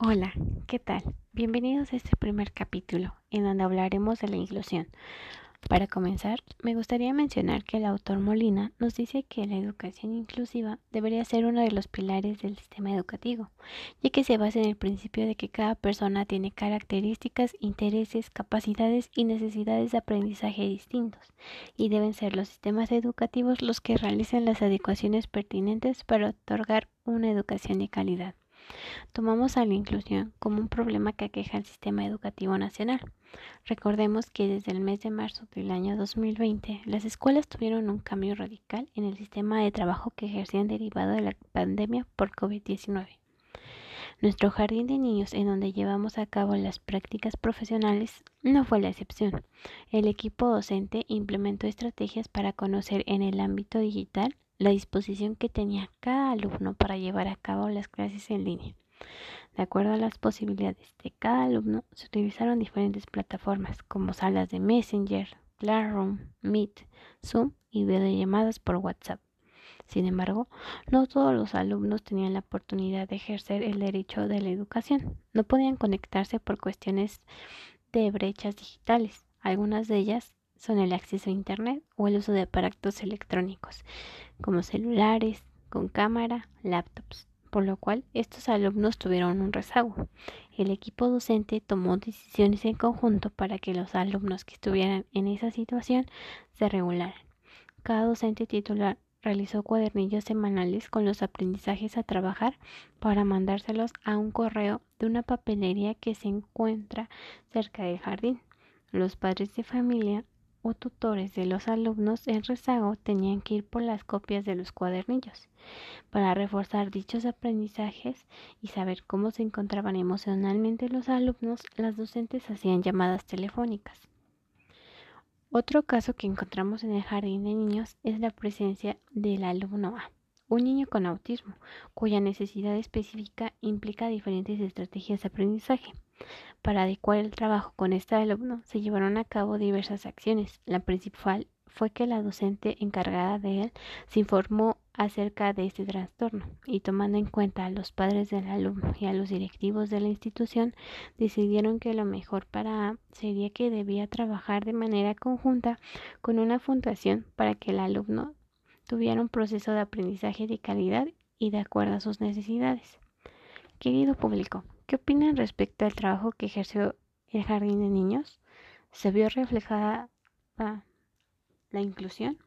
Hola, ¿qué tal? Bienvenidos a este primer capítulo, en donde hablaremos de la inclusión. Para comenzar, me gustaría mencionar que el autor Molina nos dice que la educación inclusiva debería ser uno de los pilares del sistema educativo, ya que se basa en el principio de que cada persona tiene características, intereses, capacidades y necesidades de aprendizaje distintos, y deben ser los sistemas educativos los que realicen las adecuaciones pertinentes para otorgar una educación de calidad. Tomamos a la inclusión como un problema que aqueja al sistema educativo nacional. Recordemos que desde el mes de marzo del año 2020 las escuelas tuvieron un cambio radical en el sistema de trabajo que ejercían derivado de la pandemia por COVID-19. Nuestro jardín de niños en donde llevamos a cabo las prácticas profesionales no fue la excepción. El equipo docente implementó estrategias para conocer en el ámbito digital la disposición que tenía cada alumno para llevar a cabo las clases en línea. De acuerdo a las posibilidades de cada alumno, se utilizaron diferentes plataformas como salas de Messenger, Classroom, Meet, Zoom y videollamadas por WhatsApp. Sin embargo, no todos los alumnos tenían la oportunidad de ejercer el derecho de la educación. No podían conectarse por cuestiones de brechas digitales. Algunas de ellas son el acceso a Internet o el uso de aparatos electrónicos, como celulares, con cámara, laptops, por lo cual estos alumnos tuvieron un rezago. El equipo docente tomó decisiones en conjunto para que los alumnos que estuvieran en esa situación se regularan. Cada docente titular realizó cuadernillos semanales con los aprendizajes a trabajar para mandárselos a un correo de una papelería que se encuentra cerca del jardín. Los padres de familia tutores de los alumnos en rezago tenían que ir por las copias de los cuadernillos. Para reforzar dichos aprendizajes y saber cómo se encontraban emocionalmente los alumnos, las docentes hacían llamadas telefónicas. Otro caso que encontramos en el jardín de niños es la presencia del alumno A, un niño con autismo, cuya necesidad específica implica diferentes estrategias de aprendizaje. Para adecuar el trabajo con este alumno se llevaron a cabo diversas acciones. La principal fue que la docente encargada de él se informó acerca de este trastorno y tomando en cuenta a los padres del alumno y a los directivos de la institución, decidieron que lo mejor para sería que debía trabajar de manera conjunta con una fundación para que el alumno tuviera un proceso de aprendizaje de calidad y de acuerdo a sus necesidades. Querido público, ¿Qué opinan respecto al trabajo que ejerció el jardín de niños? ¿Se vio reflejada la inclusión?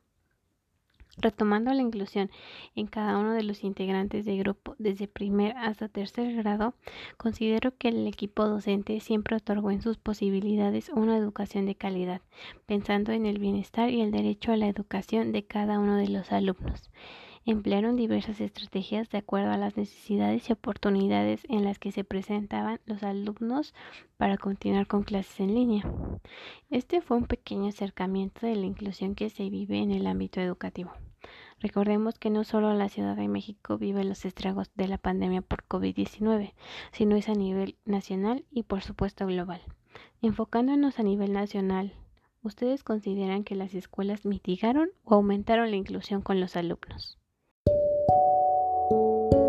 Retomando la inclusión en cada uno de los integrantes del grupo desde primer hasta tercer grado, considero que el equipo docente siempre otorgó en sus posibilidades una educación de calidad, pensando en el bienestar y el derecho a la educación de cada uno de los alumnos emplearon diversas estrategias de acuerdo a las necesidades y oportunidades en las que se presentaban los alumnos para continuar con clases en línea. Este fue un pequeño acercamiento de la inclusión que se vive en el ámbito educativo. Recordemos que no solo la Ciudad de México vive los estragos de la pandemia por COVID-19, sino es a nivel nacional y por supuesto global. Enfocándonos a nivel nacional, ¿ustedes consideran que las escuelas mitigaron o aumentaron la inclusión con los alumnos? you